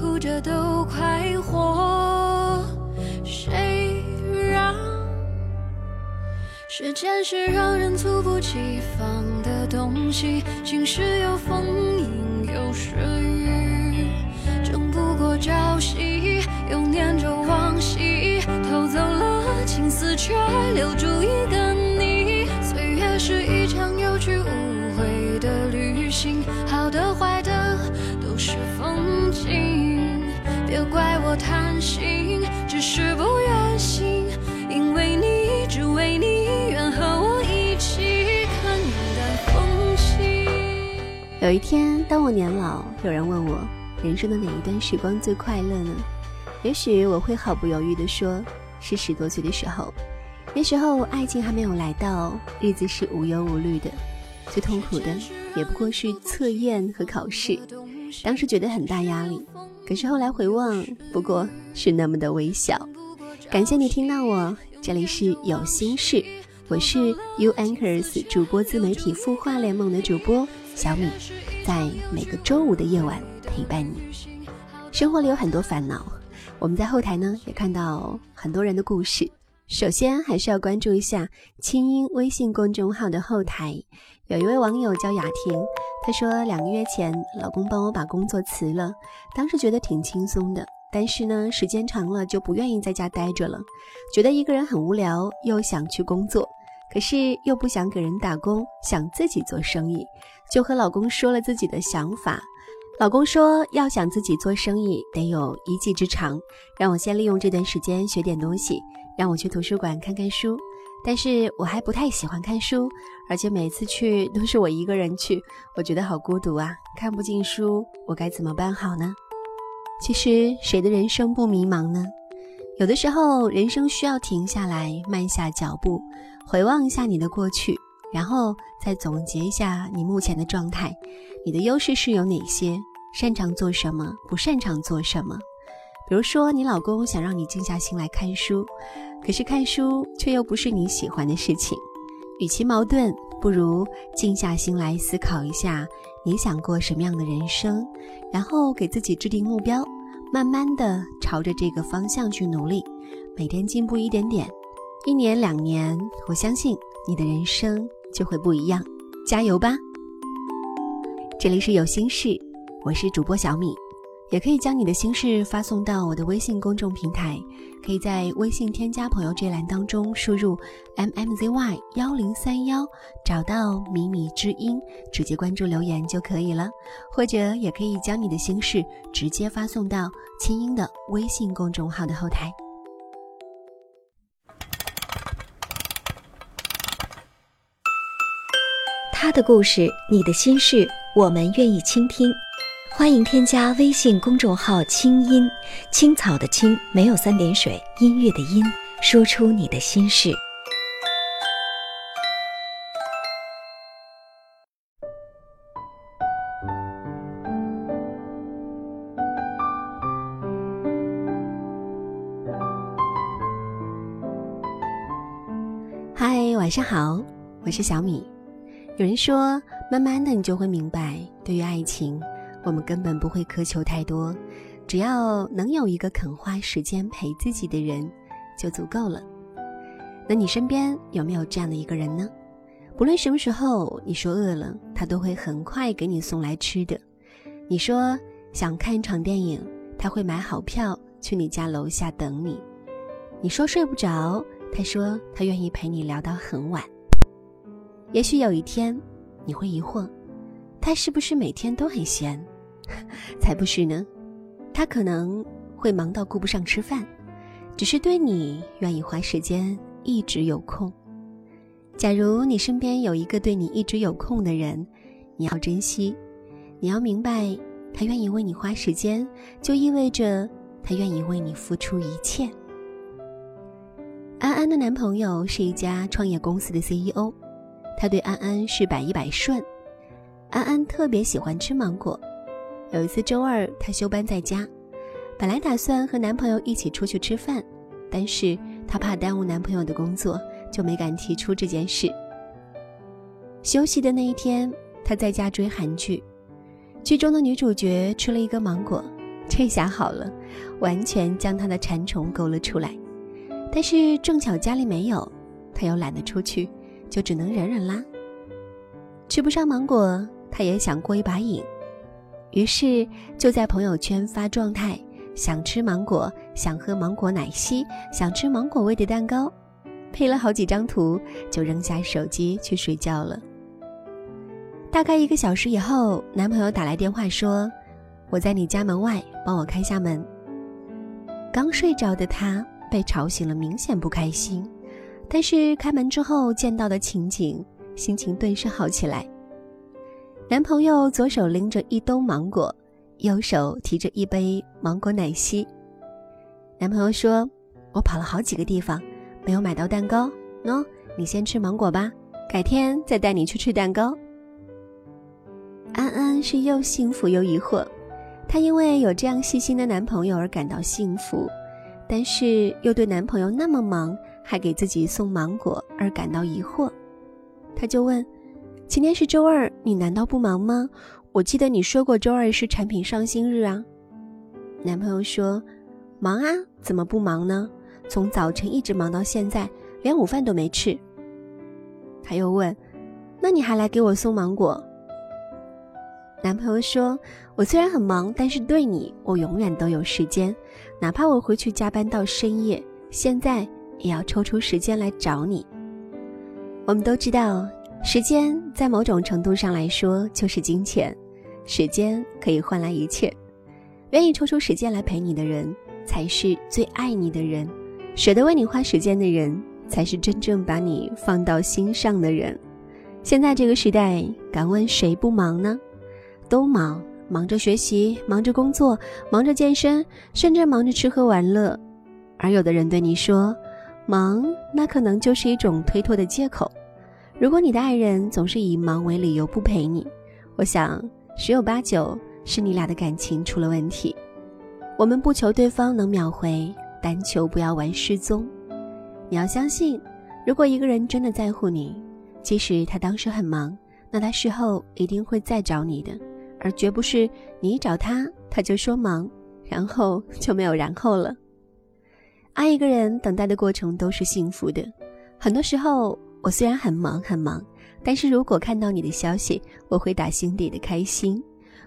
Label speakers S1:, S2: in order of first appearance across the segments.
S1: 哭着都快活，谁让？时间是让？人猝不及防的东西？晴时有风，阴有时雨，争不过朝夕，又念着往昔，偷走了青丝，却留住我贪心，只是不愿醒。因为你，只为你，愿和我一起看淡风轻。
S2: 有一天，当我年老，有人问我，人生的哪一段时光最快乐呢？也许我会毫不犹豫地说，是十多岁的时候。那时候，爱情还没有来到，日子是无忧无虑的，最痛苦的也不过是测验和考试。当时觉得很大压力，可是后来回望，不过是那么的微小。感谢你听到我，这里是有心事，我是 U Anchors 主播自媒体孵化联盟的主播小米，在每个周五的夜晚陪伴你。生活里有很多烦恼，我们在后台呢也看到很多人的故事。首先还是要关注一下清音微信公众号的后台，有一位网友叫雅婷，她说两个月前老公帮我把工作辞了，当时觉得挺轻松的，但是呢时间长了就不愿意在家待着了，觉得一个人很无聊，又想去工作，可是又不想给人打工，想自己做生意，就和老公说了自己的想法。老公说要想自己做生意得有一技之长，让我先利用这段时间学点东西。让我去图书馆看看书，但是我还不太喜欢看书，而且每次去都是我一个人去，我觉得好孤独啊，看不进书，我该怎么办好呢？其实谁的人生不迷茫呢？有的时候人生需要停下来，慢下脚步，回望一下你的过去，然后再总结一下你目前的状态，你的优势是有哪些，擅长做什么，不擅长做什么。比如说，你老公想让你静下心来看书，可是看书却又不是你喜欢的事情。与其矛盾，不如静下心来思考一下，你想过什么样的人生，然后给自己制定目标，慢慢的朝着这个方向去努力，每天进步一点点，一年两年，我相信你的人生就会不一样。加油吧！这里是有心事，我是主播小米。也可以将你的心事发送到我的微信公众平台，可以在微信添加朋友这栏当中输入 m m z y 幺零三幺，找到米米之音，直接关注留言就可以了。或者也可以将你的心事直接发送到清音的微信公众号的后台。
S3: 他的故事，你的心事，我们愿意倾听。欢迎添加微信公众号“清音青草”的青没有三点水，音乐的音，说出你的心事。
S2: 嗨，晚上好，我是小米。有人说，慢慢的你就会明白，对于爱情。我们根本不会苛求太多，只要能有一个肯花时间陪自己的人，就足够了。那你身边有没有这样的一个人呢？不论什么时候你说饿了，他都会很快给你送来吃的；你说想看一场电影，他会买好票去你家楼下等你。你说睡不着，他说他愿意陪你聊到很晚。也许有一天，你会疑惑，他是不是每天都很闲？才不是呢，他可能会忙到顾不上吃饭，只是对你愿意花时间，一直有空。假如你身边有一个对你一直有空的人，你要珍惜，你要明白，他愿意为你花时间，就意味着他愿意为你付出一切。安安的男朋友是一家创业公司的 CEO，他对安安是百依百顺。安安特别喜欢吃芒果。有一次周二，她休班在家，本来打算和男朋友一起出去吃饭，但是她怕耽误男朋友的工作，就没敢提出这件事。休息的那一天，她在家追韩剧，剧中的女主角吃了一个芒果，这下好了，完全将她的馋虫勾了出来。但是正巧家里没有，她又懒得出去，就只能忍忍啦。吃不上芒果，他也想过一把瘾，于是就在朋友圈发状态：想吃芒果，想喝芒果奶昔，想吃芒果味的蛋糕，配了好几张图，就扔下手机去睡觉了。大概一个小时以后，男朋友打来电话说：“我在你家门外，帮我开下门。”刚睡着的他。被吵醒了，明显不开心。但是开门之后见到的情景，心情顿时好起来。男朋友左手拎着一兜芒果，右手提着一杯芒果奶昔。男朋友说：“我跑了好几个地方，没有买到蛋糕。喏，你先吃芒果吧，改天再带你去吃蛋糕。”安安是又幸福又疑惑，她因为有这样细心的男朋友而感到幸福。但是又对男朋友那么忙，还给自己送芒果而感到疑惑，她就问：“今天是周二，你难道不忙吗？我记得你说过周二是产品上新日啊。”男朋友说：“忙啊，怎么不忙呢？从早晨一直忙到现在，连午饭都没吃。”他又问：“那你还来给我送芒果？”男朋友说：“我虽然很忙，但是对你，我永远都有时间。哪怕我回去加班到深夜，现在也要抽出时间来找你。”我们都知道，时间在某种程度上来说就是金钱，时间可以换来一切。愿意抽出时间来陪你的人，才是最爱你的人；舍得为你花时间的人，才是真正把你放到心上的人。现在这个时代，敢问谁不忙呢？都忙，忙着学习，忙着工作，忙着健身，甚至忙着吃喝玩乐。而有的人对你说：“忙，那可能就是一种推脱的借口。”如果你的爱人总是以忙为理由不陪你，我想十有八九是你俩的感情出了问题。我们不求对方能秒回，但求不要玩失踪。你要相信，如果一个人真的在乎你，即使他当时很忙，那他事后一定会再找你的。而绝不是你找他，他就说忙，然后就没有然后了。爱一个人，等待的过程都是幸福的。很多时候，我虽然很忙很忙，但是如果看到你的消息，我会打心底的开心。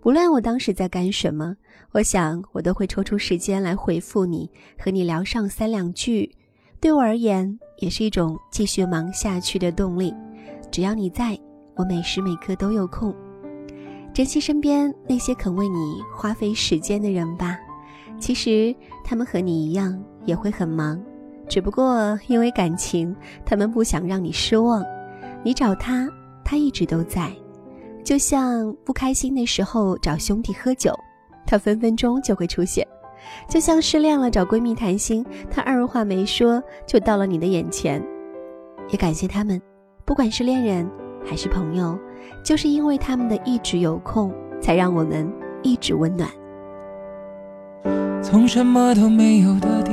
S2: 不论我当时在干什么，我想我都会抽出时间来回复你，和你聊上三两句。对我而言，也是一种继续忙下去的动力。只要你在，我每时每刻都有空。珍惜身边那些肯为你花费时间的人吧，其实他们和你一样也会很忙，只不过因为感情，他们不想让你失望。你找他，他一直都在。就像不开心的时候找兄弟喝酒，他分分钟就会出现；就像失恋了找闺蜜谈心，他二话没说就到了你的眼前。也感谢他们，不管是恋人还是朋友。就是因为他们的一直有空，才让我们一直温暖。
S4: 从什么都没有的地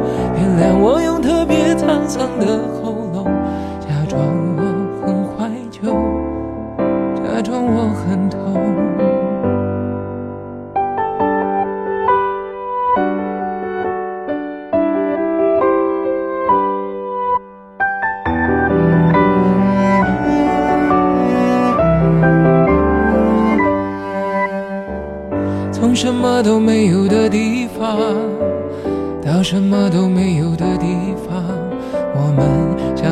S4: 但我用特别沧桑的喉咙，假装我很怀旧，假装我很痛。从什么都没有的地方到什么都没有，